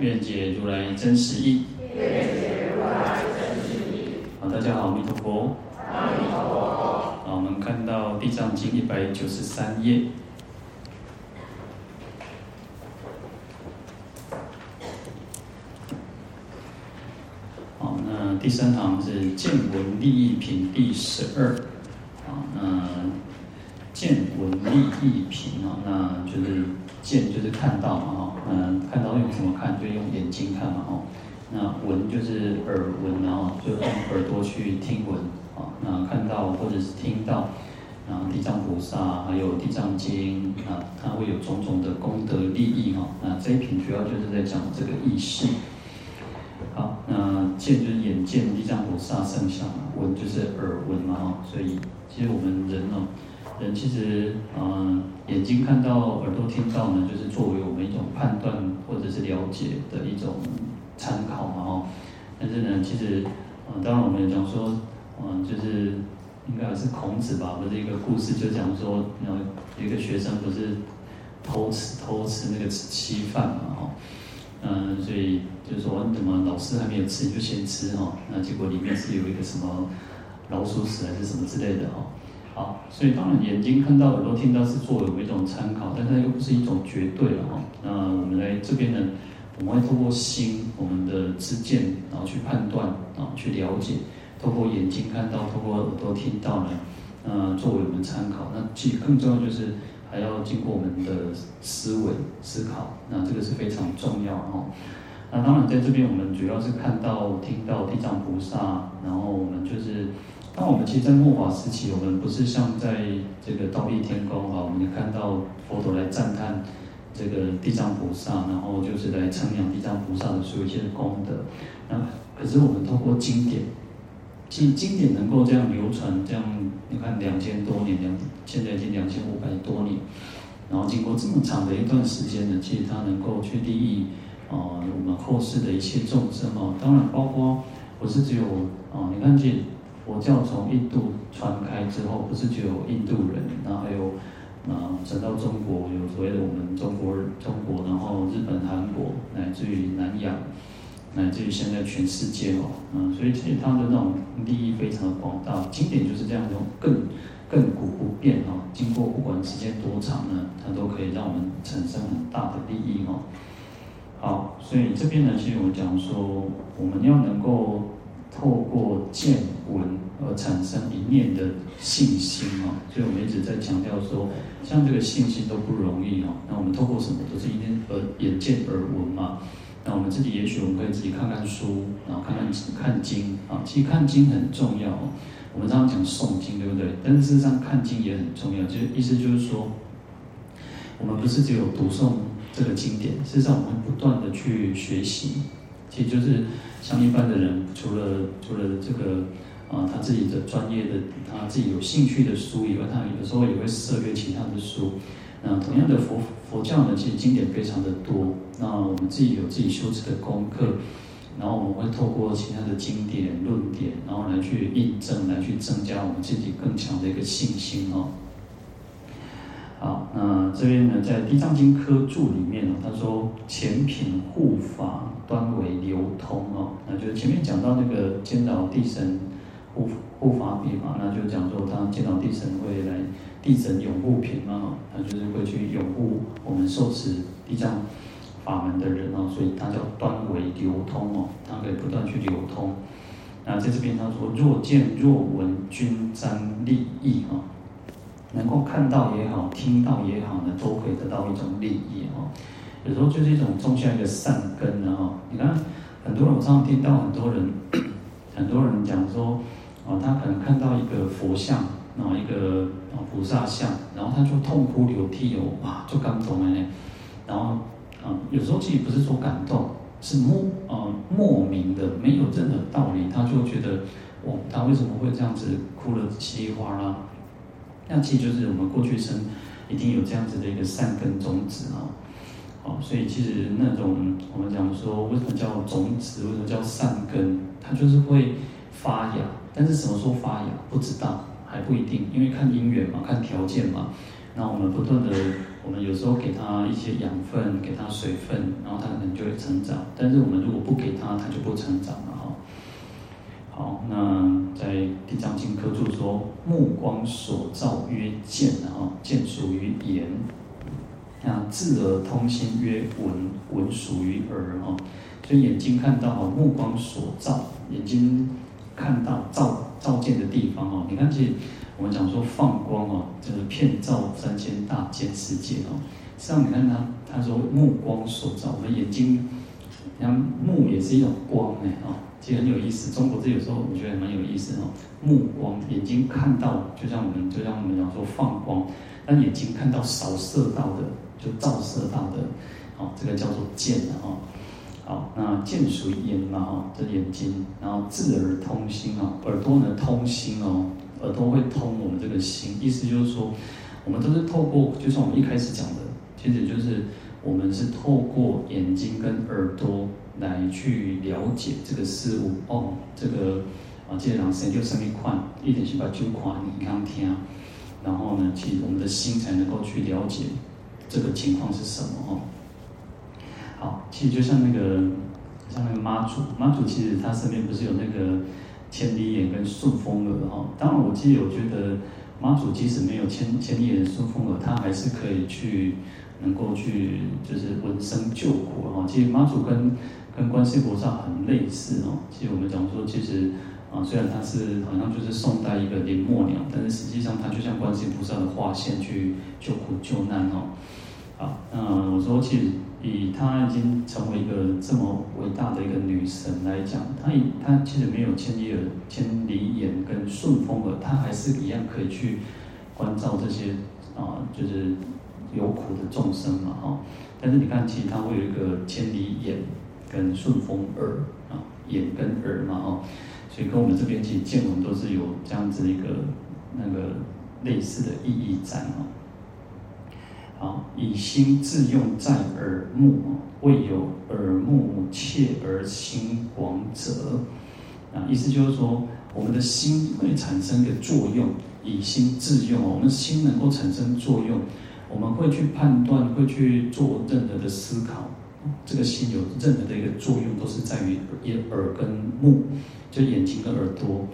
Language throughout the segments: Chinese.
愿解如来真实义。好，大家好，弥陀佛。阿弥陀佛。好，我们看到《地藏经》一百九十三页。好，那第三行是见闻利益品第十二。好，那见闻利益品啊，那就是见就是看到嘛，哈，嗯，看到用什么看？就用眼睛看嘛，哈。那闻就是耳闻，然后就用耳朵去听闻，啊，那看到或者是听到，然后地藏菩萨还有地藏经，啊，它会有种种的功德利益，哈。那这一品主要就是在讲这个意识。好，那见就是眼见地藏菩萨圣相，闻就是耳闻嘛，哈。所以其实我们人哦。人其实，嗯，眼睛看到，耳朵听到呢，就是作为我们一种判断或者是了解的一种参考嘛，哦。但是呢，其实，嗯，当然我们也讲说，嗯，就是应该是孔子吧，不是一个故事，就讲说，有一个学生不是偷吃偷吃那个稀饭嘛，哦，嗯，所以就是说，怎么老师还没有吃，你就先吃哈，那结果里面是有一个什么老鼠屎还是什么之类的哈。好，所以当然眼睛看到、耳朵听到是作为一种参考，但它又不是一种绝对了哈。那我们来这边呢，我们会透过心，我们的知见，然后去判断，啊，去了解。透过眼睛看到，透过耳朵听到呢，呃，作为我们参考。那其实更重要就是还要经过我们的思维思考，那这个是非常重要哈。那当然在这边我们主要是看到、听到地藏菩萨，然后我们就是。那我们其实，在末法时期，我们不是像在这个忉利天宫啊，我们看到佛陀来赞叹这个地藏菩萨，然后就是来称扬地藏菩萨的所有一些功德。那可是我们透过经典，其实经典能够这样流传，这样你看两千多年，两现在已经两千五百多年，然后经过这么长的一段时间呢，其实它能够去利益啊我们后世的一切众生哦。当然，包括不是只有啊，你看这。佛教从印度传开之后，不是只有印度人，然后还有啊，传到中国，有所谓的我们中国人、中国，然后日本、韩国，乃至于南洋，乃至于现在全世界哦，嗯，所以其实它的那种利益非常的广大。经典就是这样一种亘亘古不变哦，经过不管时间多长呢，它都可以让我们产生很大的利益哦。好，所以这边呢，其实我讲说，我们要能够。透过见闻而产生一念的信心哦，所以我们一直在强调说，像这个信心都不容易哦。那我们透过什么？都是一念而眼见耳闻嘛。那我们自己也许我们可以自己看看书，然后看看看经啊。其实看经很重要哦。我们常常讲诵经，对不对？但是事实上看经也很重要。就意思就是说，我们不是只有读诵这个经典，事实上我们不断的去学习。其实就是像一般的人，除了除了这个啊，他自己的专业的，他自己有兴趣的书以外，他有时候也会涉猎其他的书。那同样的佛佛教呢，其实经典非常的多。那我们自己有自己修持的功课，然后我们会透过其他的经典论点，然后来去印证，来去增加我们自己更强的一个信心哦。好，那这边呢，在《地藏经》科注里面呢，他说前品护法端为流通哦，那就是前面讲到那个坚牢地神护护法品嘛，那就讲说他见到地神会来地神拥护品嘛，他就是会去拥护我们受持地藏法门的人哦，所以他叫端为流通哦，他可以不断去流通。那在这边他说若见若闻均沾利益哦。能够看到也好，听到也好呢，都可以得到一种利益哈。有时候就是一种种下一个善根的哈。你看，很多人我常常听到很多人，很多人讲说，啊，他可能看到一个佛像，然后一个啊菩萨像，然后他就痛哭流涕哦，哇，就感动了呢。然后啊，有时候其实不是说感动，是莫啊莫名的没有任何道理，他就觉得，哦，他为什么会这样子哭了稀里哗啦？那其实就是我们过去生一定有这样子的一个善根种子啊，好，所以其实那种我们讲说，为什么叫种子，为什么叫善根，它就是会发芽，但是什么时候发芽不知道，还不一定，因为看因缘嘛，看条件嘛。那我们不断的，我们有时候给它一些养分，给它水分，然后它可能就会成长。但是我们如果不给它，它就不成长了哈。好，那在《地藏经》科注说：“目光所照曰见，啊，见属于眼；那智而通心曰闻，闻属于耳。”哈，所以眼睛看到哈，目光所照，眼睛看到照照见的地方哦，你看其实。我们讲说放光哦，就是遍照三千大千世界哦。实际上你看他，他说目光所照，我们眼睛，你看目也是一种光哎哦，其实很有意思。中国字有时候我觉得蛮有意思哦。目光，眼睛看到，就像我们就像我们讲说放光，但眼睛看到扫射到的，就照射到的，哦，这个叫做见的哦。好，那见属眼嘛哦，这眼睛，然后智耳通心哦，耳朵呢通心哦。耳朵会通我们这个心，意思就是说，我们都是透过，就像我们一开始讲的，其实就是我们是透过眼睛跟耳朵来去了解这个事物。哦，这个啊，这两神就生命宽，一点是把九宽你刚听，然后呢，其实我们的心才能够去了解这个情况是什么哦。好，其实就像那个像那个妈祖，妈祖其实他身边不是有那个。千里眼跟顺风耳哈，当然我记得，我觉得妈祖即使没有千千里眼、顺风耳，他还是可以去能够去就是闻声救苦哈。其实妈祖跟跟观世菩萨很类似哦。其实我们讲说，其实啊，虽然他是好像就是宋代一个林默娘，但是实际上他就像观世音菩萨的化身去救苦救难哦。好，那我说其实。以她已经成为一个这么伟大的一个女神来讲，她以她其实没有千里耳、千里眼跟顺风耳，她还是一样可以去关照这些啊，就是有苦的众生嘛，哈。但是你看，其实她会有一个千里眼跟顺风耳啊，眼跟耳嘛，哈。所以跟我们这边其实见闻都是有这样子一个那个类似的意义在哦啊。以心自用在耳目，未有耳目切而心广者。啊，意思就是说，我们的心会产生一个作用，以心自用，我们心能够产生作用，我们会去判断，会去做任何的思考。这个心有任何的一个作用，都是在于眼耳跟目，就眼睛跟耳朵。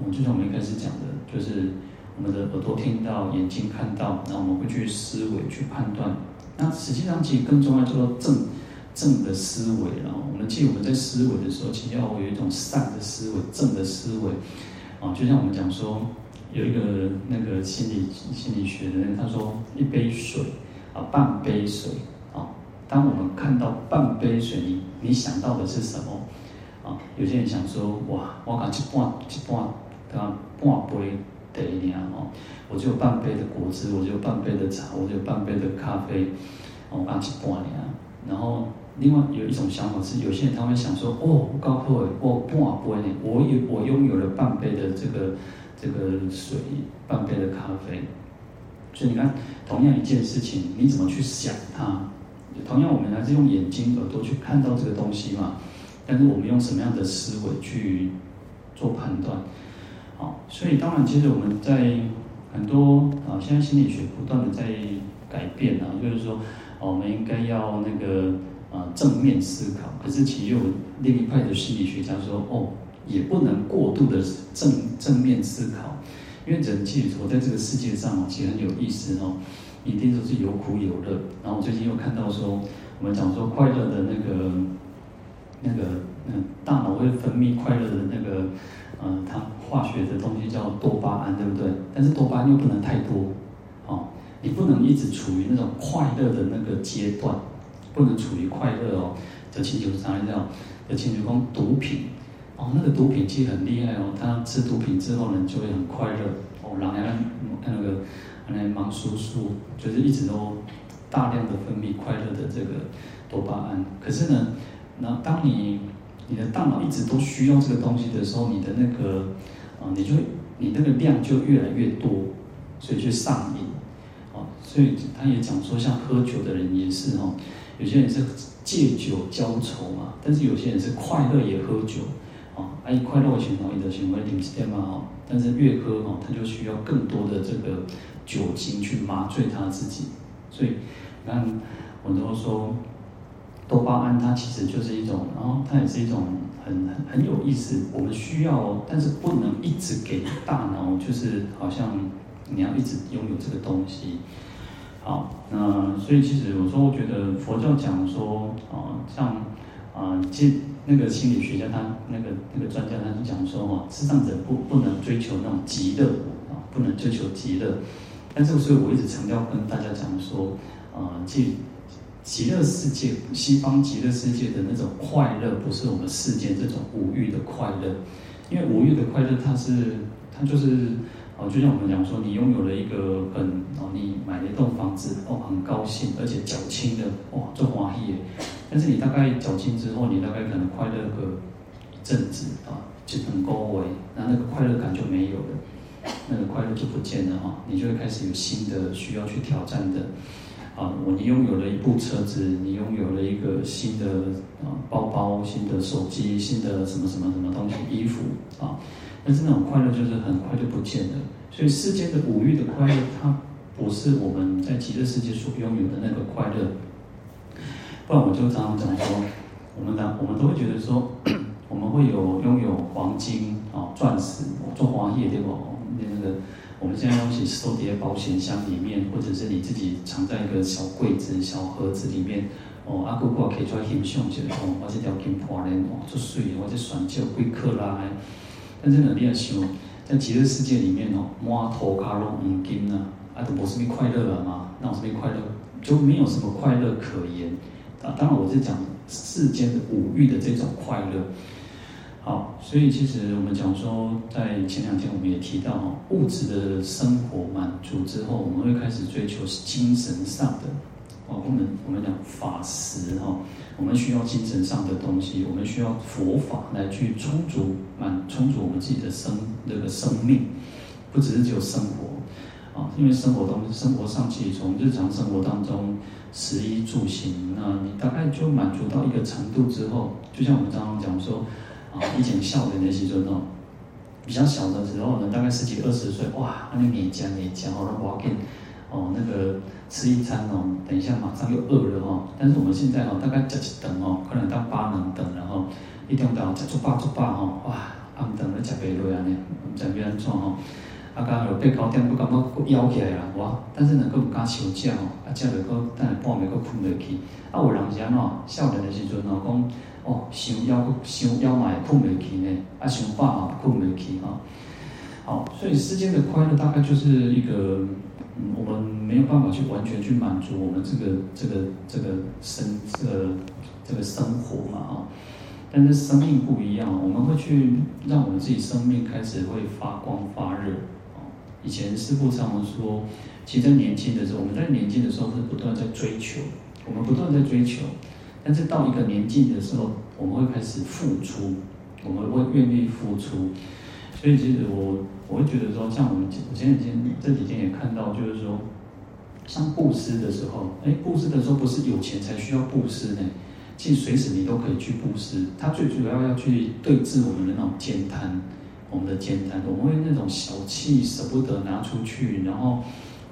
嗯，就像我们一开始讲的，就是。我们的耳朵听到，眼睛看到，然后我们会去思维、去判断。那实际上，其实更重要就是正正的思维。然后我们记得我们在思维的时候，其实要有一种善的思维、正的思维。啊，就像我们讲说，有一个那个心理心理学的人，他说一杯水啊，半杯水啊。当我们看到半杯水，你你想到的是什么？啊，有些人想说，哇，我感觉一半一半，对吧？半杯。对呀，哦，我只有半杯的果汁，我只有半杯的茶，我只有半杯的咖啡，哦，我只半年。然后另外有一种想法是，有些人他会想说，哦，我高破我半杯呢，我有我拥有了半杯的这个这个水，半杯的咖啡。所以你看，同样一件事情，你怎么去想它？同样，我们还是用眼睛、耳朵去看到这个东西嘛，但是我们用什么样的思维去做判断？好，所以当然，其实我们在很多啊，现在心理学不断的在改变啊，就是说，我们应该要那个啊正面思考。可是其实有另一派的心理学家说，哦，也不能过度的正正面思考，因为人其实活在这个世界上其实很有意思哦，一定都是有苦有乐。然后我最近又看到说，我们讲说快乐的那个那个嗯，大脑会分泌快乐的那个。嗯，它化学的东西叫多巴胺，对不对？但是多巴胺又不能太多，哦，你不能一直处于那种快乐的那个阶段，不能处于快乐哦。这亲像啥叫？这亲像讲毒品，哦，那个毒品其实很厉害哦。他吃毒品之后呢，就会很快乐，哦，然后那个那个忙叔叔，就是一直都大量的分泌快乐的这个多巴胺。可是呢，那当你你的大脑一直都需要这个东西的时候，你的那个啊，你就你那个量就越来越多，所以就上瘾。啊，所以他也讲说，像喝酒的人也是哈，有些人是借酒浇愁嘛，但是有些人是快乐也喝酒。啊，哎，快乐的情况，你的行为领起来嘛哈，但是越喝哈，他就需要更多的这个酒精去麻醉他自己。所以，你看，我都说。多巴胺它其实就是一种，然后它也是一种很很很有意思。我们需要，但是不能一直给大脑，就是好像你要一直拥有这个东西。好，那所以其实有时候我觉得佛教讲说啊，像啊，即那个心理学家他那个那个专家他就讲说哈，智障者不不能追求那种极乐啊，不能追求极乐。但这个所以我一直强调跟大家讲说啊，即。极乐世界，西方极乐世界的那种快乐，不是我们世间这种五欲的快乐。因为五欲的快乐，它是，它就是，哦，就像我们讲说，你拥有了一个很，哦，你买了一栋房子，哦，很高兴，而且缴清的，哦，做欢喜。但是你大概缴清之后，你大概可能快乐个一阵子啊，就很高维，那那个快乐感就没有了，那个快乐就不见了哈，你就会开始有新的需要去挑战的。啊，我你拥有了一部车子，你拥有了一个新的啊包包、新的手机、新的什么什么什么东西、衣服啊，但是那种快乐就是很快就不见了。所以世间的五欲的快乐，它不是我们在极乐世界所拥有的那个快乐。不然我就常常讲说，我们呢，我们都会觉得说，我们会有拥有黄金啊、钻石、做黄叶对不？那个。我们现在东西收叠保险箱里面，或者是你自己藏在一个小柜子、小盒子里面。哦，阿哥哥可以出来欣赏一下哦，我这条金破链哦，足水，我这钻石贵克拉。但是呢，你要想，在极乐世界里面哦，满头卡拢黄金啊，啊，都无什么快乐了嘛？那我什么快乐？就没有什么快乐可言。啊，当然我是讲世间的五欲的这种快乐。好，所以其实我们讲说，在前两天我们也提到哈，物质的生活满足之后，我们会开始追求精神上的。哦，我们我们讲法食哈，我们需要精神上的东西，我们需要佛法来去充足满充足我们自己的生那个生命，不只是只有生活啊，因为生活东西生活上其实从日常生活当中食衣住行，那你大概就满足到一个程度之后，就像我们刚刚讲说。以前少年的时阵哦，比较小的时候呢，大概十几二十岁，哇，那你勉强勉强，好了，我要给哦，那个吃一餐哦，等一下马上又饿了哈。但是我们现在哦，大概吃一顿哦，可能到八能顿，然后一顿到吃足饱足饱哈，哇，暗顿咧吃袂落安尼，唔知要安怎吼。啊，刚有八九点，不感觉佫枵起来啦，哇！但是呢，佫唔敢伤食吼，啊，食落佫等下半暝佫困袂去。啊，有人是安怎？少年的时阵哦，讲。哦，想要不想要买困不起呢？啊，想办法困不起哈。好，所以世间的快乐大概就是一个，我们没有办法去完全去满足我们这个这个这个生这个这个生活嘛啊。但是生命不一样，我们会去让我们自己生命开始会发光发热。以前师父常常说，其实在年轻的时候，我们在年轻的时候是不断在追求，我们不断在追求。但是到一个年纪的时候，我们会开始付出，我们会愿意付出。所以其实我我会觉得说，像我们我前几天这几天也看到，就是说，像布施的时候，哎，布施的时候不是有钱才需要布施呢？其实随时你都可以去布施。他最主要要去对治我们的那种慳贪，我们的慳贪，我们会那种小气，舍不得拿出去，然后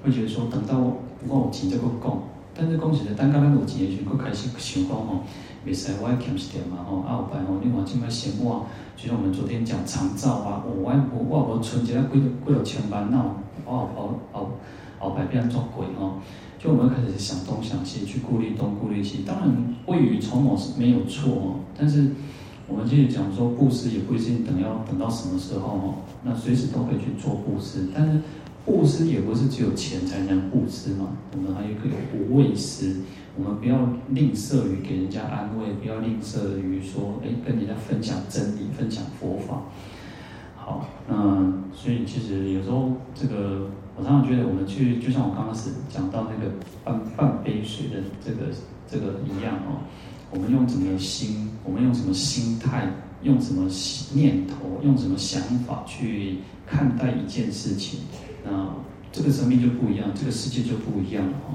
会觉得说，等到不够钱就够够。但是讲实在，等到咱有钱的时候，佫开始想讲吼，袂使我爱俭一点嘛吼，啊后摆吼，另外即摆生活，就像我们昨天讲长照啊，我爱我我无存一个几几落千万，那我后后后后摆变做鬼吼，就我们开始想东想西，去顾虑东顾虑西。当然，未雨绸缪是没有错哦，但是我们就是讲说布施也不一定等要等到什么时候哦，那随时都可以去做布施，但是。布施也不是只有钱才能布施嘛，我们还有一个无畏施，我们不要吝啬于给人家安慰，不要吝啬于说，哎，跟人家分享真理、分享佛法。好，那所以其实有时候这个，我常常觉得我们去，就像我刚开始讲到那个半半杯水的这个这个一样哦，我们用什么心，我们用什么心态，用什么念头，用什么想法去看待一件事情，那这个生命就不一样，这个世界就不一样了哈。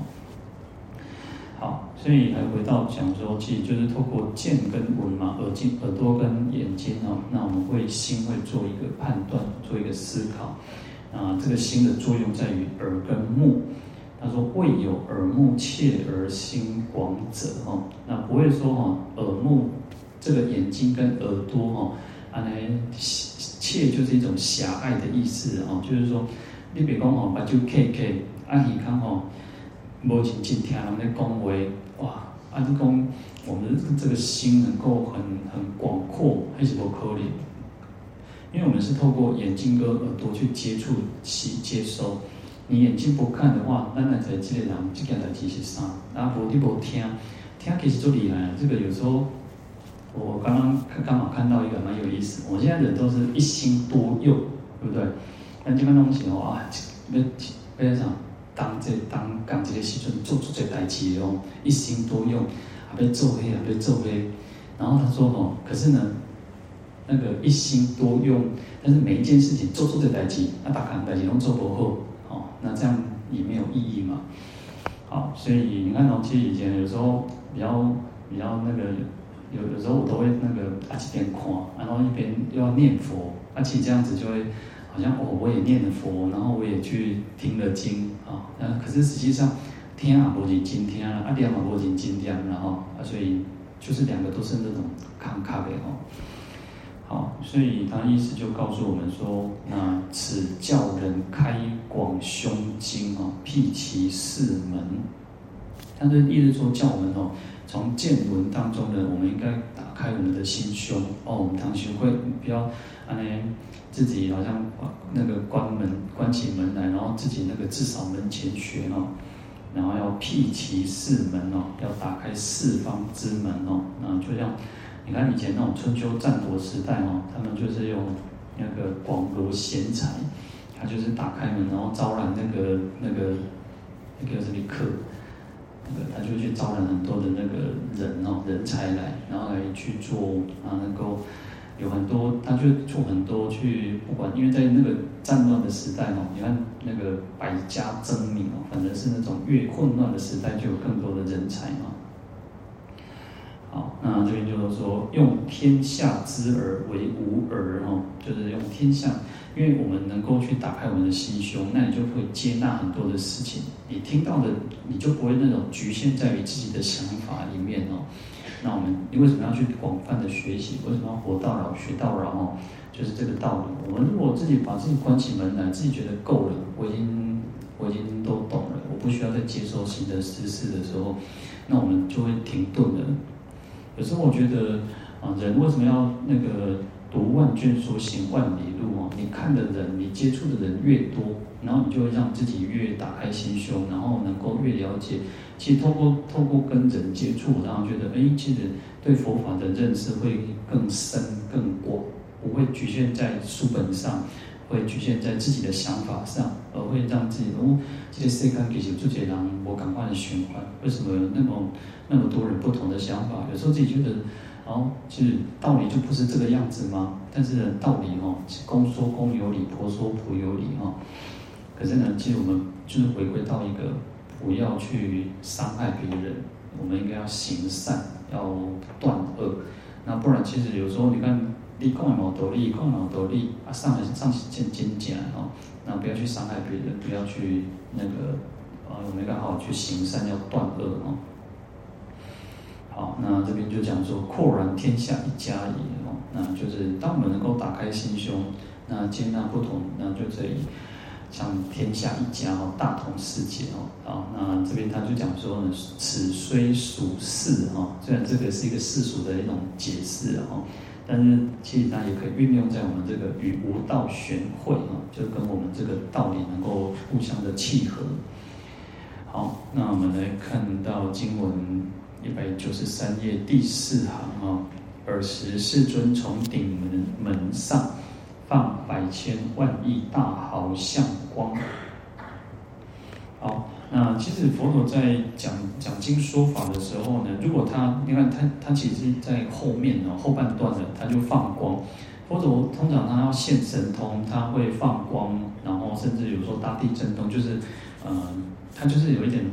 好，所以还回到讲说，其实就是透过见跟闻嘛，耳睛、耳朵跟眼睛哦，那我们会心会做一个判断，做一个思考。啊，这个心的作用在于耳跟目。他说：“未有耳目切而心广者，哈，那不会说哈，耳目这个眼睛跟耳朵哈，啊，来切就是一种狭隘的意思啊，就是说，你别讲哈，把就 K K，啊，耳腔吼，无认真听人咧讲话，哇，啊，你讲我们这个心能够很很广阔，还是不可能，因为我们是透过眼睛跟耳朵去接触、去接收。”你眼睛不看的话，那那才这个人这件代志是啥？啊，无你无听，听其实就厉害。这个有时候我刚刚刚好看到一个蛮有意思。我现在人都是一心多用，对不对？那这个东西哦啊，要要啥？当这当干这个时阵做出这代志哦，一心多用，还要做黑，还要做黑。然后他说哦，可是呢，那个一心多用，但是每一件事情做出这代志，啊，大家代志拢做不好。哦那这样也没有意义嘛。好，所以你看哦，其实以前有时候比较比较那个，有有时候我都会那个啊一边看，然后一边又要念佛，而且这样子就会像我，我也念了佛，然后我也去听了经啊，那可是实际上听啊不仅今天啊，念啊不仅今天，然后啊，所以就是两个都是那种看咖啡哦。好，所以他意思就告诉我们说，那此教人开广胸襟哦，辟其四门。他的意思说，叫我们哦，从见闻当中呢，我们应该打开我们的心胸哦，我们堂学会不要啊，自己好像那个关门关起门来，然后自己那个至少门前学哦，然后要辟其四门哦，要打开四方之门哦，那就像。你看以前那种春秋战国时代哦，他们就是用那个广罗贤才，他就是打开门，然后招揽那个那个那个什么客，那个他就去招揽很多的那个人哦，人才来，然后来去做啊，能够有很多，他就做很多去不管，因为在那个战乱的时代哦，你看那个百家争鸣哦，反正是那种越混乱的时代，就有更多的人才嘛。好，那这边就是说，用天下之耳为吾耳哦，就是用天下，因为我们能够去打开我们的心胸，那你就会接纳很多的事情。你听到的，你就不会那种局限在于自己的想法里面哦。那我们你为什么要去广泛的学习？为什么要活到老学到老哦？就是这个道理。我们如果自己把自己关起门来，自己觉得够了，我已经我已经都懂了，我不需要再接受新的知识的时候，那我们就会停顿了。有时候我觉得，啊，人为什么要那个读万卷书行万里路哦？你看的人，你接触的人越多，然后你就会让自己越打开心胸，然后能够越了解。其实透过透过跟人接触，然后觉得，哎，其实对佛法的认识会更深更广，不会局限在书本上，会局限在自己的想法上，而会让自己哦，这些世界其实就这样，我赶快的循环。为什么有那么？那么多人不同的想法，有时候自己觉得，哦，其实道理就不是这个样子吗？但是呢，道理哦，公说公有理，婆说婆有理哈。可是呢，其实我们就是回归到一个不要去伤害别人，我们应该要行善，要断恶。那不然，其实有时候你看，你讲的冇道理，讲的冇道理啊，上来上去见见讲哦，那不要去伤害别人，不要去那个啊，我们应该好好去行善，要断恶哦。好，那这边就讲说，阔然天下一家也哦，那就是当我们能够打开心胸，那接纳不同，那就可以像天下一家哦，大同世界哦。好，那这边他就讲说呢，此虽属世哈，虽然这个是一个世俗的一种解释哈，但是其实它也可以运用在我们这个与无道玄会哈，就跟我们这个道理能够互相的契合。好，那我们来看到经文。一百九十三页第四行啊，尔时世尊从顶门门上放百千万亿大毫相光。好，那其实佛陀在讲讲经说法的时候呢，如果他你看他他其实在后面呢后半段呢，他就放光。佛陀通常他要现神通，他会放光，然后甚至有时候大地震动，就是嗯、他就是有一点。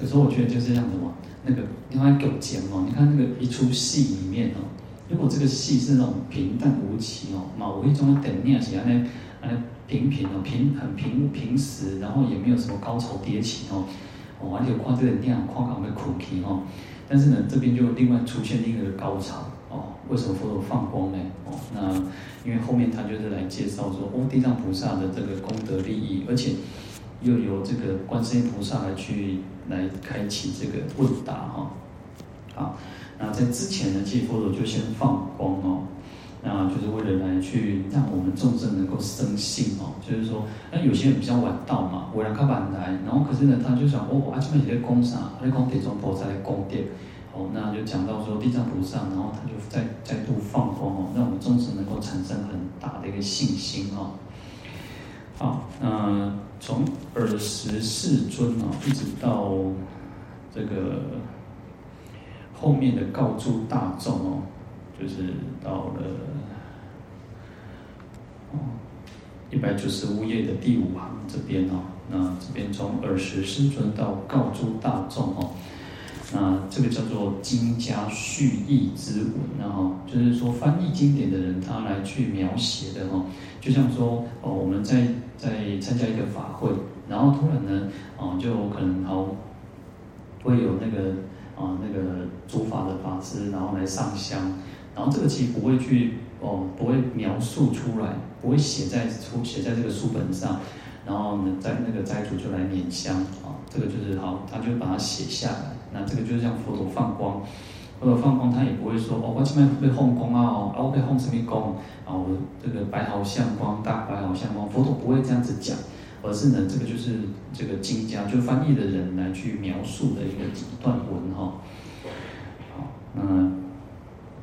有时候我觉得就是像什么那个，你看狗讲哦，你看那个一出戏里面哦，如果这个戏是那种平淡无奇哦，某一种等念起来呢，呃平平哦，平很平平时，然后也没有什么高潮迭起哦，哦，而且夸这个念夸搞的苦皮哦，但是呢，这边就另外出现另一个高潮哦，为什么佛陀放光呢？哦，那因为后面他就是来介绍说，哦，地藏菩萨的这个功德利益，而且又由这个观世音菩萨来去来开启这个问答哈，好，那在之前呢，其实佛陀就先放光哦。那就是为了来去让我们众生能够生信哦，就是说，那有些人比较晚到嘛，我来看板来，然后可是呢，他就想哦，阿这边也在供啥？在供地藏菩萨在供殿，哦，那就讲到说地藏菩萨，然后他就再再度放光哦，让我们众生能够产生很大的一个信心哦。好，那从尔时世尊哦，一直到这个后面的告诸大众哦。就是到了哦一百九十五页的第五行这边哦，那这边从尔时世尊到告诸大众哦，那这个叫做经家序译之文，然后就是说翻译经典的人他来去描写的哦，就像说哦我们在在参加一个法会，然后突然呢哦就可能好会有那个啊那个主法的法师，然后来上香。然后这个其实不会去哦，不会描述出来，不会写在出写在这个书本上。然后呢，在那个斋主就来拈香啊，这个就是好，他就把它写下来。那这个就是像佛陀放光，佛陀放光，他也不会说哦，我这边被放光啊，哦，我被放什么光啊？我这个白毫相光，大白毫相光，佛陀不会这样子讲，而是呢，这个就是这个经家就翻译的人来去描述的一个几段文哈。好，那。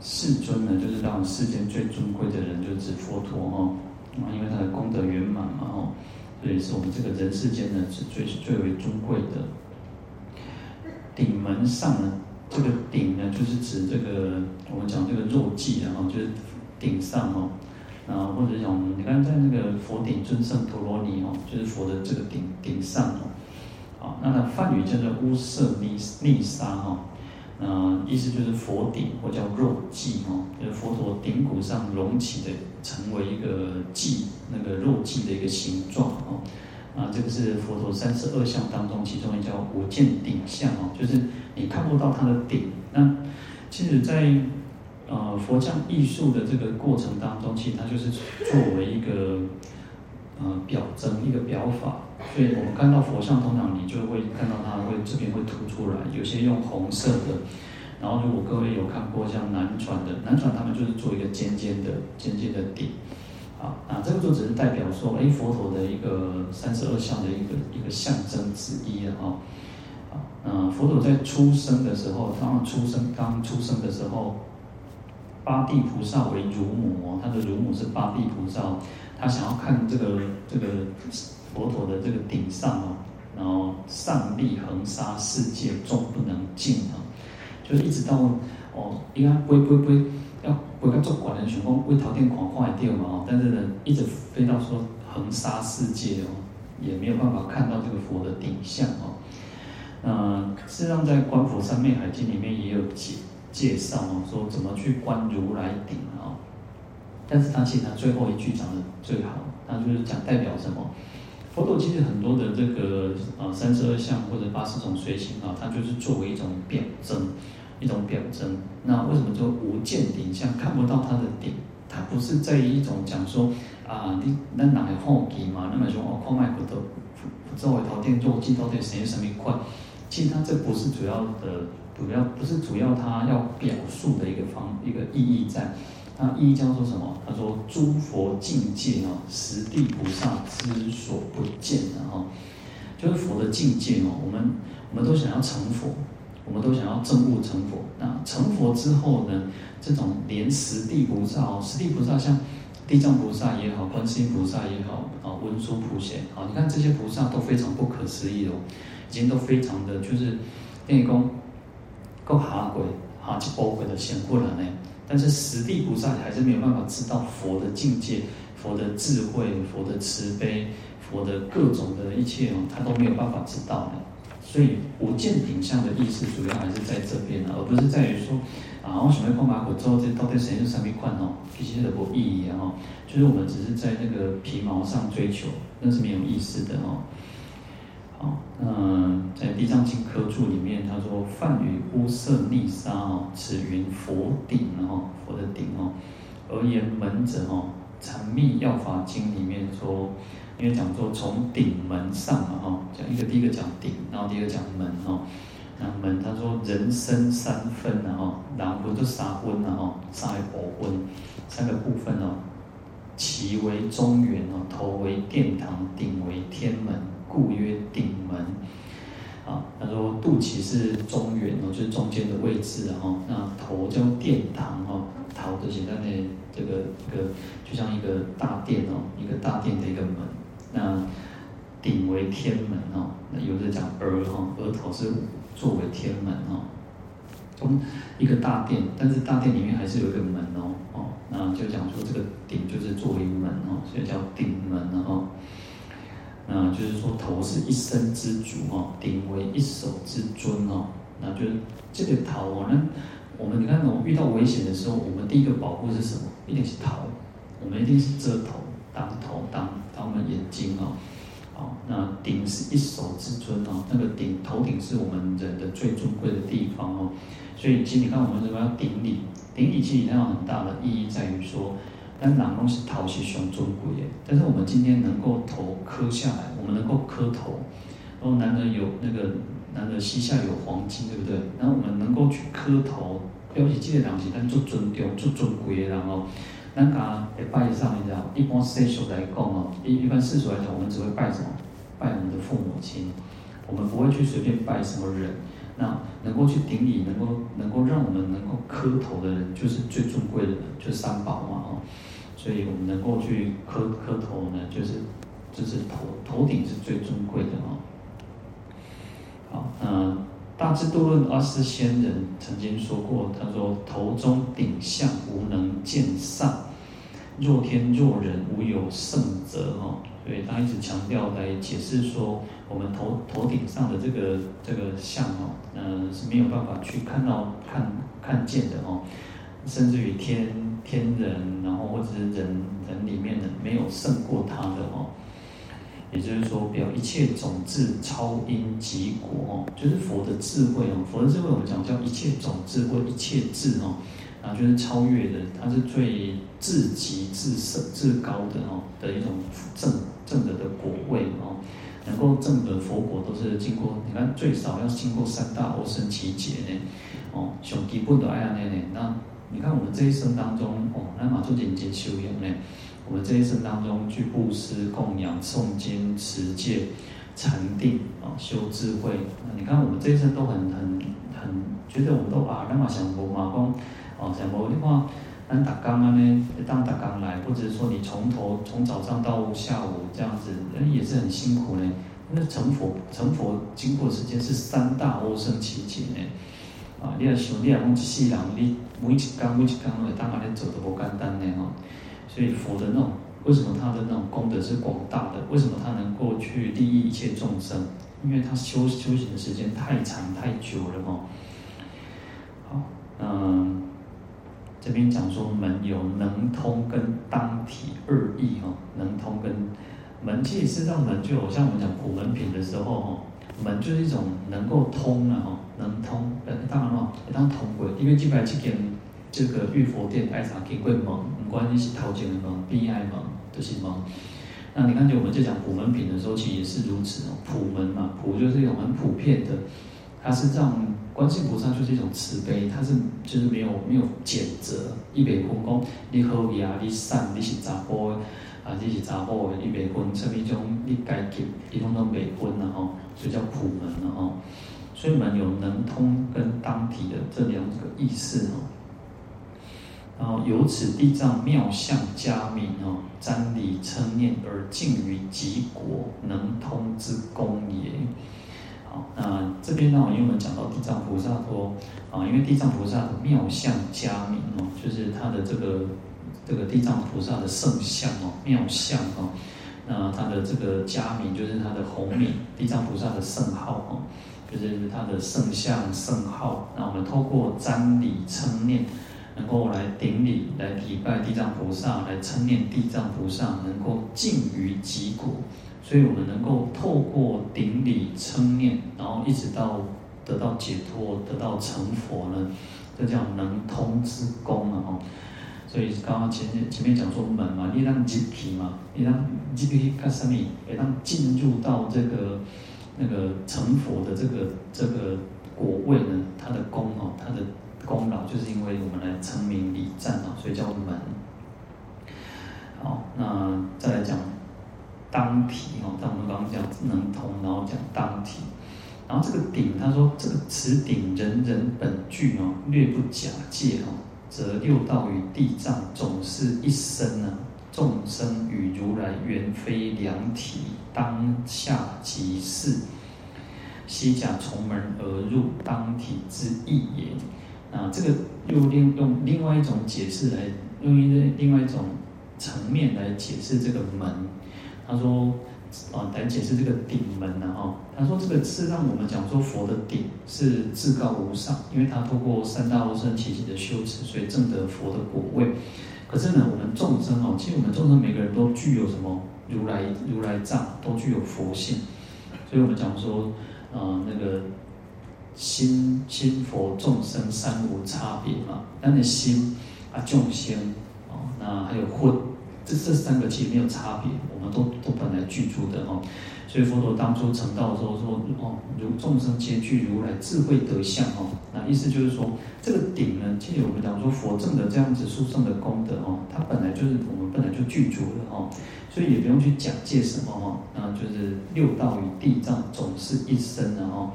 世尊呢，就是让世间最尊贵的人，就是指佛陀哈，因为他的功德圆满嘛，哦，所以是我们这个人世间呢，是最最为尊贵的。顶门上呢，这个顶呢，就是指这个我们讲这个肉髻啊，就是顶上哦，啊，或者讲你看在那个佛顶尊胜陀罗尼哦，就是佛的这个顶顶上哦，啊，那它梵语叫做乌舍尼尼沙哈。呃，意思就是佛顶或叫肉髻哦，就是佛陀顶骨上隆起的，成为一个髻，那个肉髻的一个形状哦。啊，这个是佛陀三十二相当中其中一叫无见顶相哦，就是你看不到它的顶。那其实在，在呃佛教艺术的这个过程当中，其实它就是作为一个呃表征，一个表法。所以我们看到佛像，通常你就会看到它会这边会凸出来，有些用红色的。然后如果各位有看过像南传的，南传他们就是做一个尖尖的、尖尖的顶。啊，那这个就只是代表说，哎，佛陀的一个三十二相的一个一个象征之一啊。啊，那佛陀在出生的时候，刚出生刚出生的时候，八地菩萨为乳母，他的乳母是八地菩萨，他想要看这个这个。佛陀的这个顶上哦，然后上利恒沙世界终不能尽啊，就是一直到哦，应该飞飞飞要飞到做管的时候，为头顶看看会到嘛哦，但是呢，一直飞到说横沙世界哦，也没有办法看到这个佛的顶相哦。嗯，事实上在《观佛三昧海经》里面也有介介绍哦，说怎么去观如来顶啊。但是他其实他最后一句讲的最好，他就是讲代表什么？佛陀其实很多的这个啊三十二相或者八十种随形啊，它就是作为一种表征，一种表征。那为什么说无见顶相看不到它的顶？它不是在于一种讲说啊，你那哪个后给嘛？那么说哦，矿脉不得作为头电做镜头的谁什么块？其实它这不是主要的，主要不是主要它要表述的一个方一个意义在。那意义叫做什么？他说：“诸佛境界哦，十地菩萨之所不见的哈，就是佛的境界哦。我们我们都想要成佛，我们都想要证悟成佛。那成佛之后呢，这种连十地菩萨哦，十地菩萨像地藏菩萨也好，观世音菩萨也好，啊，文殊普贤，啊，你看这些菩萨都非常不可思议哦，已经都非常的就是，等于讲，够下轨，下一波鬼的显过来呢。但是十地菩萨还是没有办法知道佛的境界、佛的智慧、佛的慈悲、佛的各种的一切哦，他都没有办法知道的。所以无见顶相的意思，主要还是在这边呢，而不是在于说。啊，我想要看马可之后，这到底谁是三米宽哦？其实都无意义哦，就是我们只是在那个皮毛上追求，那是没有意思的哦。好，那在《地藏经》科注里面，他说：“梵语乌色逆沙哦，此云佛顶哦，佛的顶哦。而言门者哦，《禅密要法经》里面说，因为讲说从顶门上嘛哈，讲一个第一个讲顶，然后第二个讲门哦。那门他说人生三分然后，然后就三分然后，三个部分，三个部分哦，鳍为中原哦，头为殿堂，顶为天门，故曰顶门。啊，他说肚脐是中原哦，就是中间的位置然后，那头叫殿堂哦，头的现在的这个一个就像一个大殿哦，一个大殿的一个门。那顶为天门哦，那有的讲额哈，额头是。作为天门哦，从一个大殿，但是大殿里面还是有一个门哦哦，那就讲说这个顶就是作为门哦，所以叫顶门哦。那就是说头是一身之主哦，顶为一手之尊哦，那就是这个头哦，那我们你看我们遇到危险的时候，我们第一个保护是什么？一定是头，我们一定是遮头，当头当当我们眼睛哦。那顶是一手之尊哦，那个顶头顶是我们人的最尊贵的地方哦，所以其实你看我们怎么要顶礼，顶礼其实它有很大的意义在于说，但哪东西头是雄尊贵的，但是我们今天能够头磕下来，我们能够磕头，然后难得有那个难得膝下有黄金，对不对？然后我们能够去磕头，表示这个东西咱做尊重、做尊贵的人哦。咱家会拜上，你知道？一般世俗来讲哦，一一般世俗来讲，我们只会拜什么？拜我们的父母亲，我们不会去随便拜什么人。那能够去顶礼，能够能够让我们能够磕头的人，就是最尊贵的人，就三宝嘛哦。所以我们能够去磕磕头呢，就是就是头头顶是最尊贵的哦。好，那大智度论阿私仙人曾经说过，他说：“头中顶相无能见上，若天若人无有圣者。”哈。所以他一直强调来解释说，我们头头顶上的这个这个相哦，嗯、呃，是没有办法去看到看看见的哦，甚至于天天人，然后或者是人人里面的没有胜过他的哦。也就是说，表一切种智超因即果哦，就是佛的智慧哦，佛的智慧我们讲叫一切种智或一切智哦，啊就是超越的，它是最至极至圣至高的哦的一种正。正德的果位哦，能够证得佛果都是经过，你看最少要经过三大阿僧只劫呢，哦，上基本的爱安那呢，那你看我们这一生当中哦，那马祖人间修养呢，我们这一生当中去布施、供养、诵经、持戒、禅定啊，修智慧，那你看我们这一生都很很很觉得我们都啊，那么想佛嘛，讲哦想佛的话。但打刚刚呢，当打刚来，或者是说你从头从早上到下午这样子，也是很辛苦呢。那成佛成佛经过时间是三大阿僧只劫呢。啊，你要想，你要讲一世人，你每一天每一天当然你走得不简单呢哈。所以佛的那种，为什么他的那种功德是广大的？为什么他能够去利益一切众生？因为他修修行的时间太长太久了哈。好，嗯。这边讲说门有能通跟当体二义哈，能通跟门，其实事实上门就好像我们讲古门品的时候哈，门就是一种能够通的哈，能通，当然了，当通鬼，因为基本上这间这个玉佛殿爱啥经过门，不管你是头前的门、边爱门都是门。那你看见我们在讲普门品的时候，其实也是如此哦，普门嘛，普就是一种很普遍的，它是这样。观世菩萨就是一种慈悲，它是就是没有没有谴责，一百分讲你好呀，你善，你是查甫啊，你是查甫的，一百分，什么种你该给，一通都没分了吼，所以叫普门了吼。所以门有能通跟当体的这两个意思哦。然后由此地藏妙相加名哦，瞻礼称念而尽于极果能通之功也。好，那这边呢，因为我们讲到地藏菩萨说啊，因为地藏菩萨的妙相加名哦，就是他的这个这个地藏菩萨的圣相哦，妙相哦，那他的这个加名就是他的宏名，地藏菩萨的圣号哦，就是他的圣相圣号。那我们透过瞻礼称念。能够来顶礼、来礼拜地藏菩萨，来称念地藏菩萨，能够尽于极果。所以我们能够透过顶礼称念，然后一直到得到解脱、得到成佛呢，这叫能通之功啊！哈，所以刚刚前面前面讲说门嘛，你让入去嘛，你让入去干什么？也让进入到这个那个成佛的这个这个果位呢，它的功哦，它的。功劳就是因为我们来称名礼赞啊，所以叫门。好，那再来讲当体哦，但我们刚刚讲能通，然后讲当体，然后这个顶，他说这个此顶人人本具哦，略不假借哦，则六道与地藏总是一身呢，众生与如来原非两体，当下即是，西甲从门而入当体之意也。啊，这个又另用另外一种解释来，用一另外一种层面来解释这个门。他说，啊，来解释这个顶门呢，哈，他说这个是让我们讲说佛的顶是至高无上，因为他透过三大阿僧只劫的修持，所以证得佛的果位。可是呢，我们众生哦，其实我们众生每个人都具有什么如来如来藏，都具有佛性，所以我们讲说，啊，那个。心心佛众生三无差别嘛，那你心啊众生哦，那还有魂，这这三个其实没有差别，我们都都本来具足的哦。所以佛陀当初成道的时候说哦，如众生皆具如来智慧德相哦，那意思就是说这个顶呢，其实我们讲说佛证的这样子殊胜的功德哦，它本来就是我们本来就具足的哦，所以也不用去讲借什么哦，那就是六道与地藏总是一身的哦。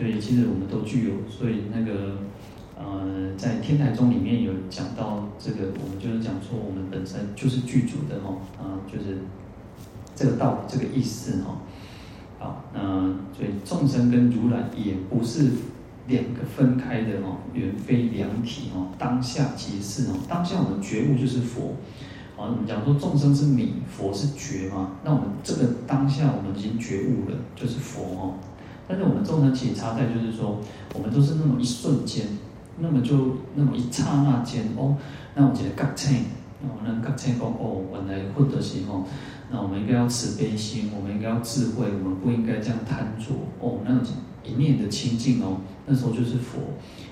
所以其实我们都具有，所以那个呃，在天台宗里面有讲到这个，我们就是讲说我们本身就是具足的哈，啊，就是这个道，这个意思哈。好，那所以众生跟如来也不是两个分开的哦，原非两体哦，当下即是哦，当下我们觉悟就是佛。好，我们讲说众生是迷，佛是觉嘛，那我们这个当下我们已经觉悟了，就是佛哦。但是我们众生其实差在就是说，我们都是那么一瞬间，那么就那么一刹那间哦，那我觉得觉醒，哦，那觉醒过哦，原来混的时候，那我们应该要慈悲心，我们应该要智慧，我们不应该这样贪着哦，那种一念的清净哦，那时候就是佛。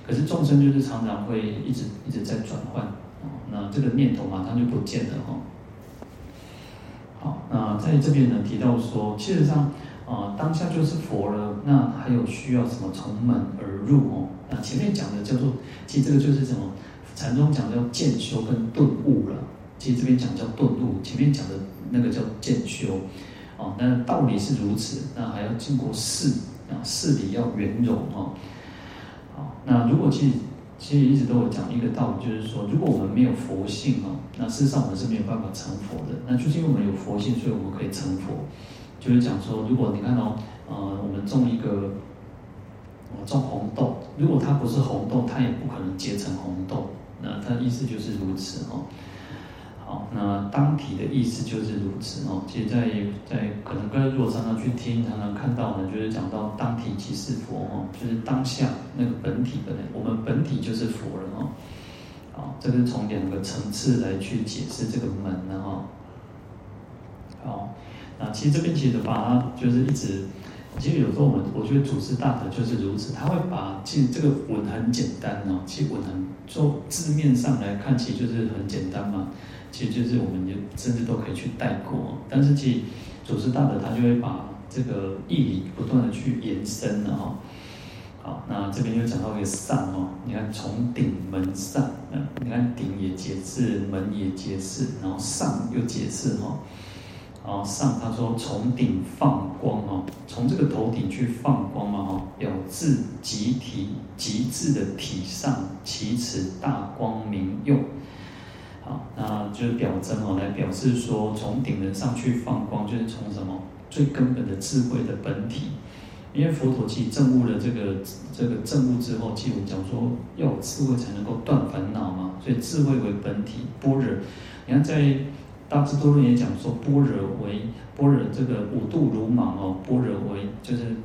可是众生就是常常会一直一直在转换哦，那这个念头马上就不见了哈。好，那在这边呢提到说，其实上。啊，当下就是佛了。那还有需要什么？从门而入哦。那前面讲的叫做，其实这个就是什么？禅宗讲的叫渐修跟顿悟了。其实这边讲叫顿悟，前面讲的那个叫渐修。哦，那道理是如此。那还要经过事啊，事理要圆融哦。好，那如果其实其实一直都有讲一个道理，就是说，如果我们没有佛性哦，那事实上我们是没有办法成佛的。那就是因为我们有佛性，所以我们可以成佛。就是讲说，如果你看到，呃，我们种一个，呃，种红豆，如果它不是红豆，它也不可能结成红豆。那它的意思就是如此哦。好，那当体的意思就是如此哦。其实在，在可能各位如果常常去听，常常看到呢，就是讲到当体即是佛哦，就是当下那个本体本来，我们本体就是佛了哦。好，这是从两个层次来去解释这个门的哈。好。啊，其实这边其实把它就是一直，其实有时候我们我觉得祖师大德就是如此，他会把其实这个文很简单哦，其实文很从字面上来看，其实就是很简单嘛，其实就是我们就甚至都可以去带过，但是其实祖师大德他就会把这个意义不断的去延伸了哈。好，那这边又讲到一个上哦，你看从顶门上，嗯，你看顶也节制，门也节制，然后上又节制哈。啊，上他说从顶放光啊，从这个头顶去放光嘛哈，表自极体极致的体上，其此大光明用。好，那就是表征哦，来表示说从顶的上去放光，就是从什么最根本的智慧的本体。因为佛陀其实证悟了这个这个证悟之后，其实我讲说要有智慧才能够断烦恼嘛，所以智慧为本体，般若。你看在大智多论也讲说，般若为般若这个五度如芒哦，般若为就是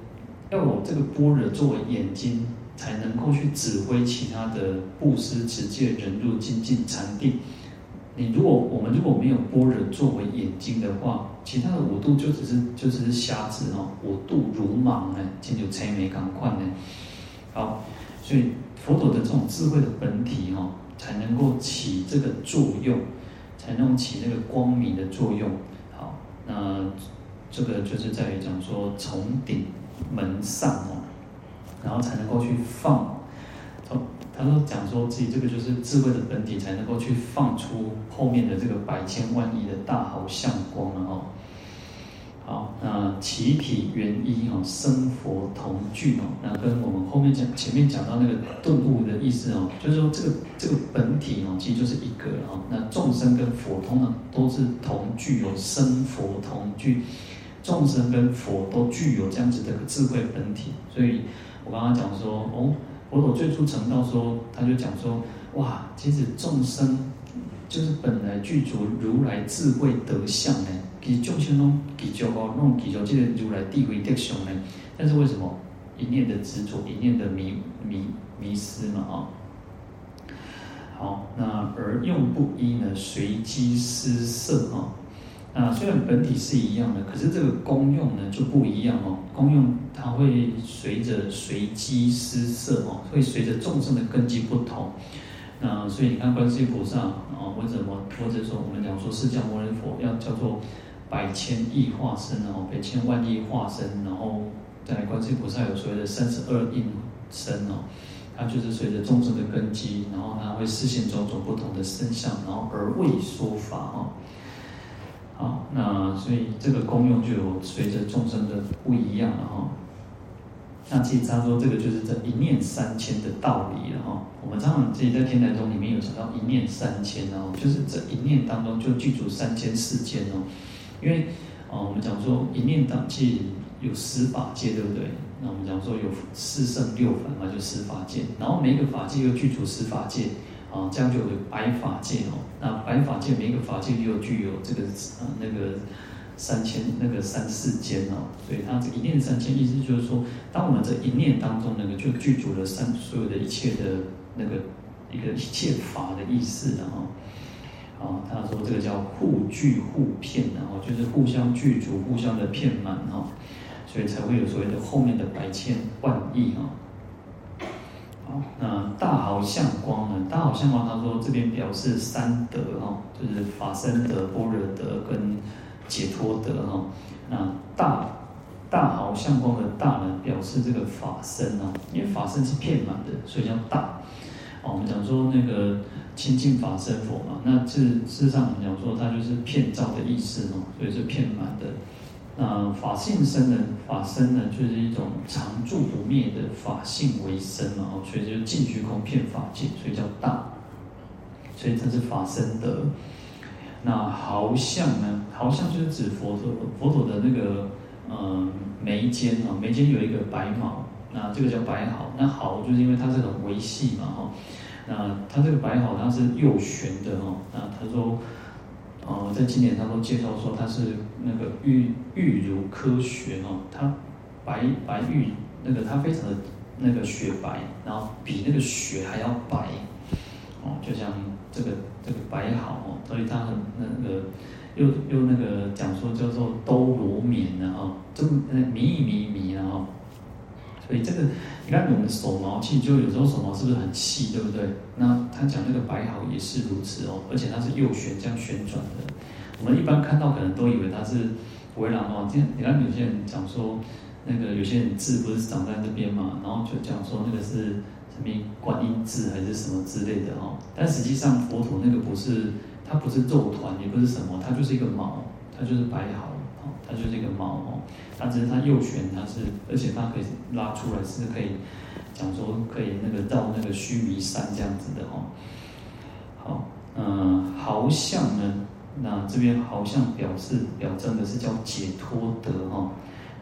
要有这个般若作为眼睛，才能够去指挥其他的布施、持戒、忍辱、精进、禅定。你如果我们如果没有般若作为眼睛的话，其他的五度就只是就只是瞎子哦，五度如芒呢，进入催眠感快呢。好，所以佛陀的这种智慧的本体哦，才能够起这个作用，才能起那个光明的作用。好，那这个就是在于讲说从顶门上哦，然后才能够去放。从他说：“讲说自己这个就是智慧的本体，才能够去放出后面的这个百千万亿的大好相光了哦。好，那其体圆一哦，生佛同具哦。那跟我们后面讲前面讲到那个顿悟的意思哦，就是说这个这个本体哦，其实就是一个哦。那众生跟佛通常，都是同具有生佛同具，众生跟佛都具有这样子的智慧本体。所以我刚刚讲说哦。”佛陀最初成道说，他就讲说，哇，其实众生就是本来具足如来智慧德相呢，其实众生都比较高，弄比较这个如来地位德相呢，但是为什么一念的执着，一念的迷迷迷失嘛啊？好，那而用不一呢，随机失色啊。那，虽然本体是一样的，可是这个功用呢就不一样哦。功用它会随着随机失色哦，会随着众生的根基不同。那所以你看观世音菩萨啊，或者什么，或者说我们讲说释迦牟尼佛要叫做百千亿化身哦，百千万亿化身，然后在观世菩萨有所谓的三十二应身哦，它就是随着众生的根基，然后它会示现种种不同的身相，然后而为说法哦。好，那所以这个功用就有随着众生的不一样了哈。那其实他说这个就是这一念三千的道理了哈。我们常常自己在天台宗里面有讲到一念三千哦，就是这一念当中就具足三千世间哦。因为啊，我们讲说一念当即有十法界，对不对？那我们讲说有四圣六凡嘛，就十法界，然后每一个法界又具足十法界。啊，这样就有百法界哦。那百法界每一个法界又具有这个呃那个三千那个三世间哦。所以它这一念三千，意思就是说，当我们这一念当中那个就具足了三所有的一切的那个一个一切法的意思的哈。啊，他说这个叫互聚互骗，然后就是互相具足、互相的骗满哈，所以才会有所谓的后面的百千万亿哈。那大好相光呢？大好相光，他说这边表示三德哈，就是法身德、般若德跟解脱德哈。那大大好相光的大呢，表示这个法身哦，因为法身是骗满的，所以叫大。哦，我们讲说那个清净法身佛嘛，那事事实上我们讲说它就是骗照的意思哦，所以是骗满的。那法性身呢？法身呢，就是一种常住不灭的法性为身嘛，哦，所以就尽虚空骗法界，所以叫大。所以这是法身德。那毫相呢？毫相就是指佛陀佛陀的那个呃眉间啊，眉间有一个白毫，那这个叫白毫。那毫就是因为它是很微细嘛，哈。那它这个白毫它是右旋的哈。那他说。哦，在经典上都介绍说，它是那个玉玉如科学哦，它白白玉那个它非常的那个雪白，然后比那个雪还要白哦，就像这个这个白毫哦，所以它很那个又又那个讲说叫做兜罗绵的哦，这么呃迷一迷迷然后。所以这个，你看我们手毛器，就有时候手毛是不是很细，对不对？那他讲那个白毫也是如此哦，而且它是右旋这样旋转的。我们一般看到可能都以为它是围栏哦。今天你看有些人讲说，那个有些人字不是长在那边嘛，然后就讲说那个是什么观音字还是什么之类的哦。但实际上佛陀那个不是，它不是肉团，也不是什么，它就是一个毛，它就是白毫。它就是一个毛哦，它只是它右旋，它是，而且它可以拉出来，是可以讲说可以那个绕那个须弥山这样子的哦。好，嗯，毫相呢，那这边毫相表示表征的是叫解脱得哈，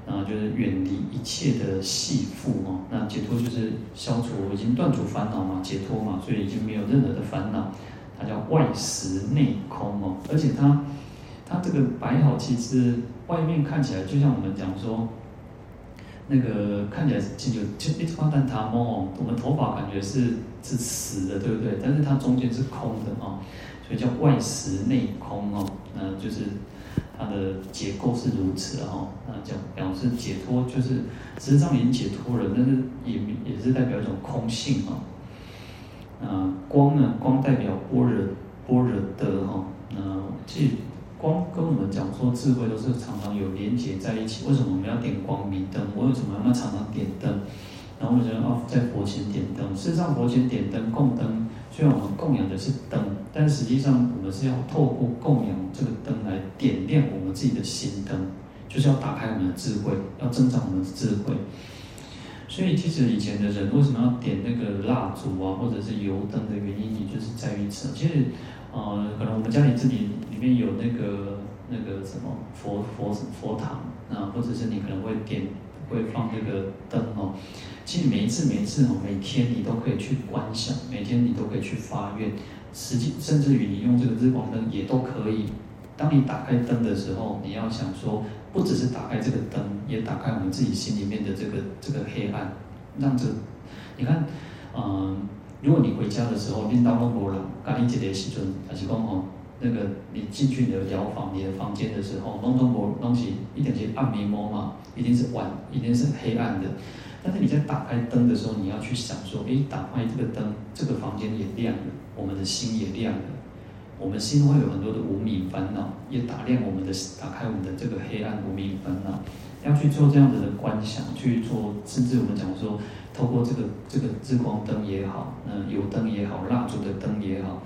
那就是远离一切的系缚哦。那解脱就是消除，已经断除烦恼嘛，解脱嘛，所以已经没有任何的烦恼。它叫外实内空哦，而且它它这个摆好，其实外面看起来就像我们讲说。那个看起来是就就一花旦塔哦，我们头发感觉是是实的，对不对？但是它中间是空的哦，所以叫外实内空哦。那就是它的结构是如此哦。那叫表示解脱，就是实际上已经解脱了，但是也也是代表一种空性哦。啊，光呢，光代表般若般若得哈。那这。光跟我们讲说智慧都是常常有连接在一起。为什么我们要点光明灯？我为什么要常常点灯？然后为什么要在佛前点灯？事实上，佛前点灯供灯，虽然我们供养的是灯，但实际上我们是要透过供养这个灯来点亮我们自己的心灯，就是要打开我们的智慧，要增长我们的智慧。所以，其实以前的人为什么要点那个蜡烛啊，或者是油灯的原因，也就是在于此。其实。呃，可能我们家里自己里面有那个那个什么佛佛佛堂啊，或者是你可能会点会放那个灯哦。其实每一次每一次哦，每天你都可以去观想，每天你都可以去发愿。实际甚至于你用这个日光灯也都可以。当你打开灯的时候，你要想说，不只是打开这个灯，也打开我们自己心里面的这个这个黑暗，让这你看，嗯、如果你回家的时候，拎到那无人，刚你一个时阵，还是讲吼，那个你进去你的寮房、你的房间的时候，拢拢无东西，一点是暗迷蒙嘛，一定是晚，一定是黑暗的。但是你在打开灯的时候，你要去想说，诶，打开这个灯，这个房间也亮了，我们的心也亮了，我们心会有很多的无明烦恼，也打亮我们的，打开我们的这个黑暗无明烦恼，要去做这样子的观想，去做，甚至我们讲说。透过这个这个日光灯也好，嗯，油灯也好，蜡烛的灯也好，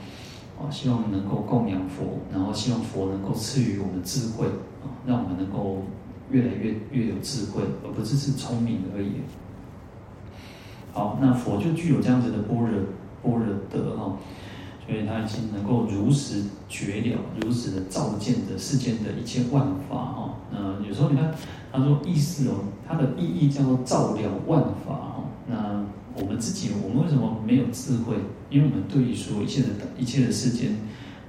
啊，希望能够供养佛，然后希望佛能够赐予我们智慧，啊，让我们能够越来越越有智慧，而不只是聪明而已。好，那佛就具有这样子的般若般若德哈，所以他已经能够如实觉了，如实的照见的世间的一切万法哈。那有时候你看他说意思哦，他的意义叫做照了万法哦。那我们自己，我们为什么没有智慧？因为我们对于说一切的一切的世间，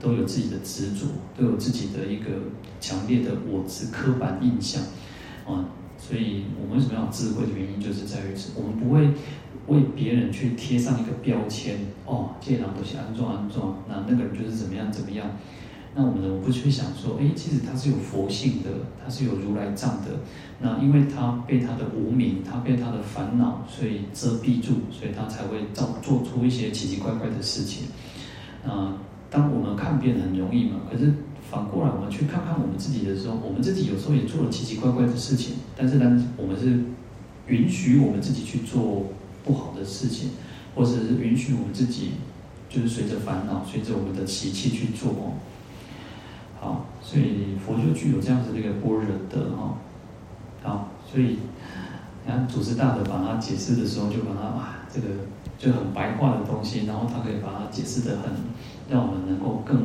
都有自己的执着，都有自己的一个强烈的我执刻板印象，啊，所以我们为什么要智慧的原因，就是在于此，我们不会为别人去贴上一个标签，哦，这人都是安装安装，那那个人就是怎么样怎么样。那我们不去想说，哎，其实他是有佛性的，他是有如来藏的。那因为他被他的无明，他被他的烦恼，所以遮蔽住，所以他才会造做出一些奇奇怪怪的事情。啊，当我们看别人很容易嘛，可是反过来我们去看看我们自己的时候，我们自己有时候也做了奇奇怪怪的事情。但是呢，我们是允许我们自己去做不好的事情，或者是允许我们自己就是随着烦恼，随着我们的习气去做。好，所以佛就具有这样子的一个般若德哈。好，所以你看祖师大德把它解释的时候，就把它啊，这个就很白话的东西，然后他可以把它解释的很，让我们能够更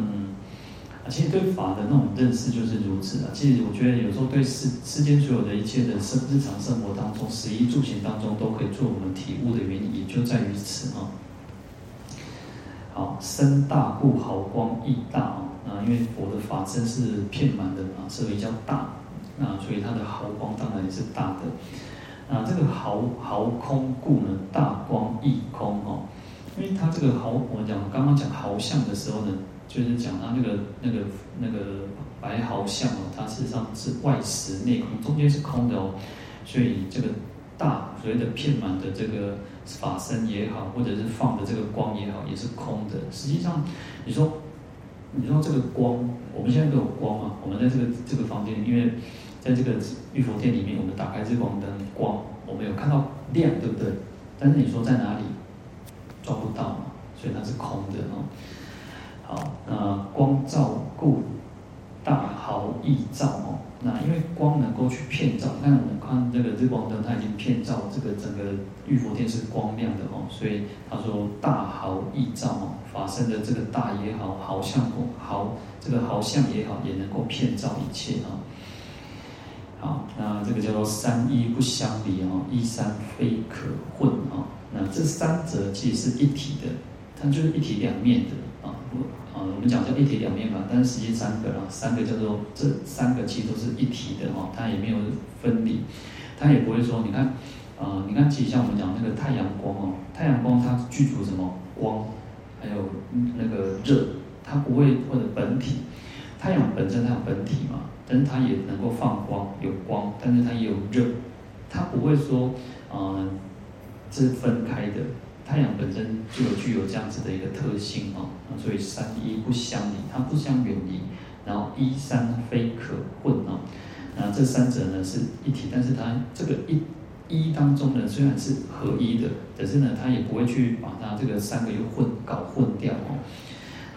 啊，其实对法的那种认识就是如此啊。其实我觉得有时候对世世间所有的一切的生日常生活当中，食衣住行当中都可以做我们体悟的原因，也就在于此啊。好，身大故毫光亦大啊。啊，因为佛的法身是遍满的啊，是比较大。啊所以它的毫光当然也是大的。啊，这个毫毫空故呢，大光亦空哦。因为它这个毫，我讲刚刚讲毫相的时候呢，就是讲它那个那个那个白毫相哦，它事实上是外实内空，中间是空的哦。所以这个大所谓的遍满的这个法身也好，或者是放的这个光也好，也是空的。实际上，你说。你说这个光，我们现在都有光嘛？我们在这个这个房间，因为在这个玉佛殿里面，我们打开日光灯，光我们有看到亮，对不对？但是你说在哪里，抓不到嘛，所以它是空的哦。好，那光照故大毫易照哦。那因为光能够去遍照，但我们看这个日光灯，它已经遍照这个整个玉佛殿是光亮的哦，所以他说大毫亿照哦，法身的这个大也好，毫相好这个好相也好，也能够遍照一切啊。好，那这个叫做三一不相离哦，一三非可混哦。那这三者其实是一体的，它就是一体两面的啊。啊，我们讲叫一体两面嘛，但是实际三个啊，三个叫做这三个其实都是一体的哦，它也没有分离，它也不会说，你看，啊，你看，其实像我们讲那个太阳光哦，太阳光它具足什么光，还有那个热，它不会或者本体，太阳本身它有本体嘛。但是它也能够放光，有光，但是它也有热，它不会说，呃，是分开的。太阳本身就有具有这样子的一个特性啊，所以三一不相离，它不相远离，然后一三非可混啊。那这三者呢是一体，但是它这个一一当中呢虽然是合一的，可是呢它也不会去把它这个三个又混搞混掉哦。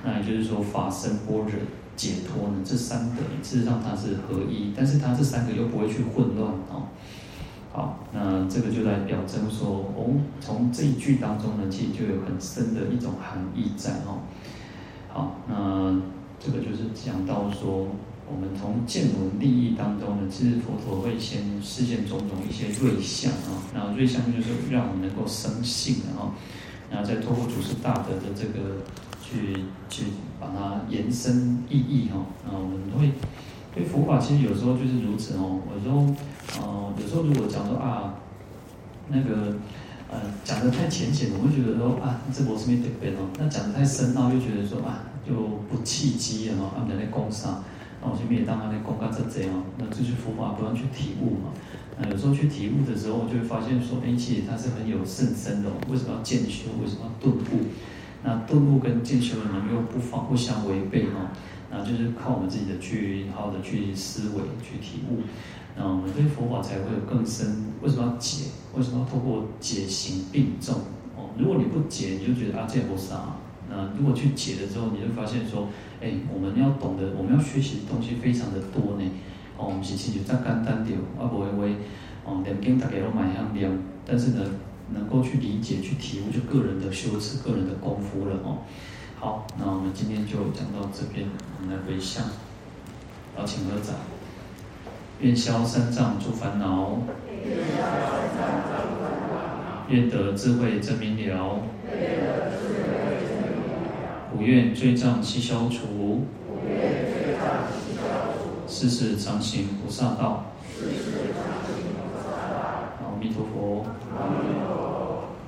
那也就是说法身般若。解脱呢？这三个事实上它是合一，但是它这三个又不会去混乱哦。好，那这个就来表征说，哦，从这一句当中呢，其实就有很深的一种含义在哦。好，那这个就是讲到说，我们从见闻利益当中呢，其实佛陀会先示现种种一些瑞相啊，那瑞相就是让我们能够生信的哦，然后再透过祖师大德的这个。去去把它延伸意义哈，那，我们会对佛法其实有时候就是如此哦。有时候，呃，有时候如果讲说啊，那个呃讲的太浅显，我会觉得说啊，这我是没得背哦。那讲的太深奥，又觉得说啊，就不契机啊，啊，人家讲啥，那我就没当他那讲噶这这样，那这些佛法不断去体悟嘛。那有时候去体悟的时候，就会发现说，哎，其实它是很有甚深的。为什么要渐修？为什么要顿悟？那顿悟跟渐修呢又不妨不相违背哈，那就是靠我们自己的去好好的去思维去体悟，那我们对佛法才会有更深。为什么要解？为什么要透过解行并重？哦，如果你不解，你就觉得啊这也不是啊。那如果去解了之后，你就发现说，哎，我们要懂得，我们要学习的东西非常的多呢。哦，我们是亲就再简单点，啊不会为哦念经大家都蛮样念，但是呢。能够去理解、去体悟，就个人的修持、个人的功夫了哦。好，那我们今天就讲到这边，我们来回向，邀请合掌，愿消三障诸烦恼，愿得智慧真明了，不愿罪障悉消除，世世常行菩萨道。阿弥陀佛。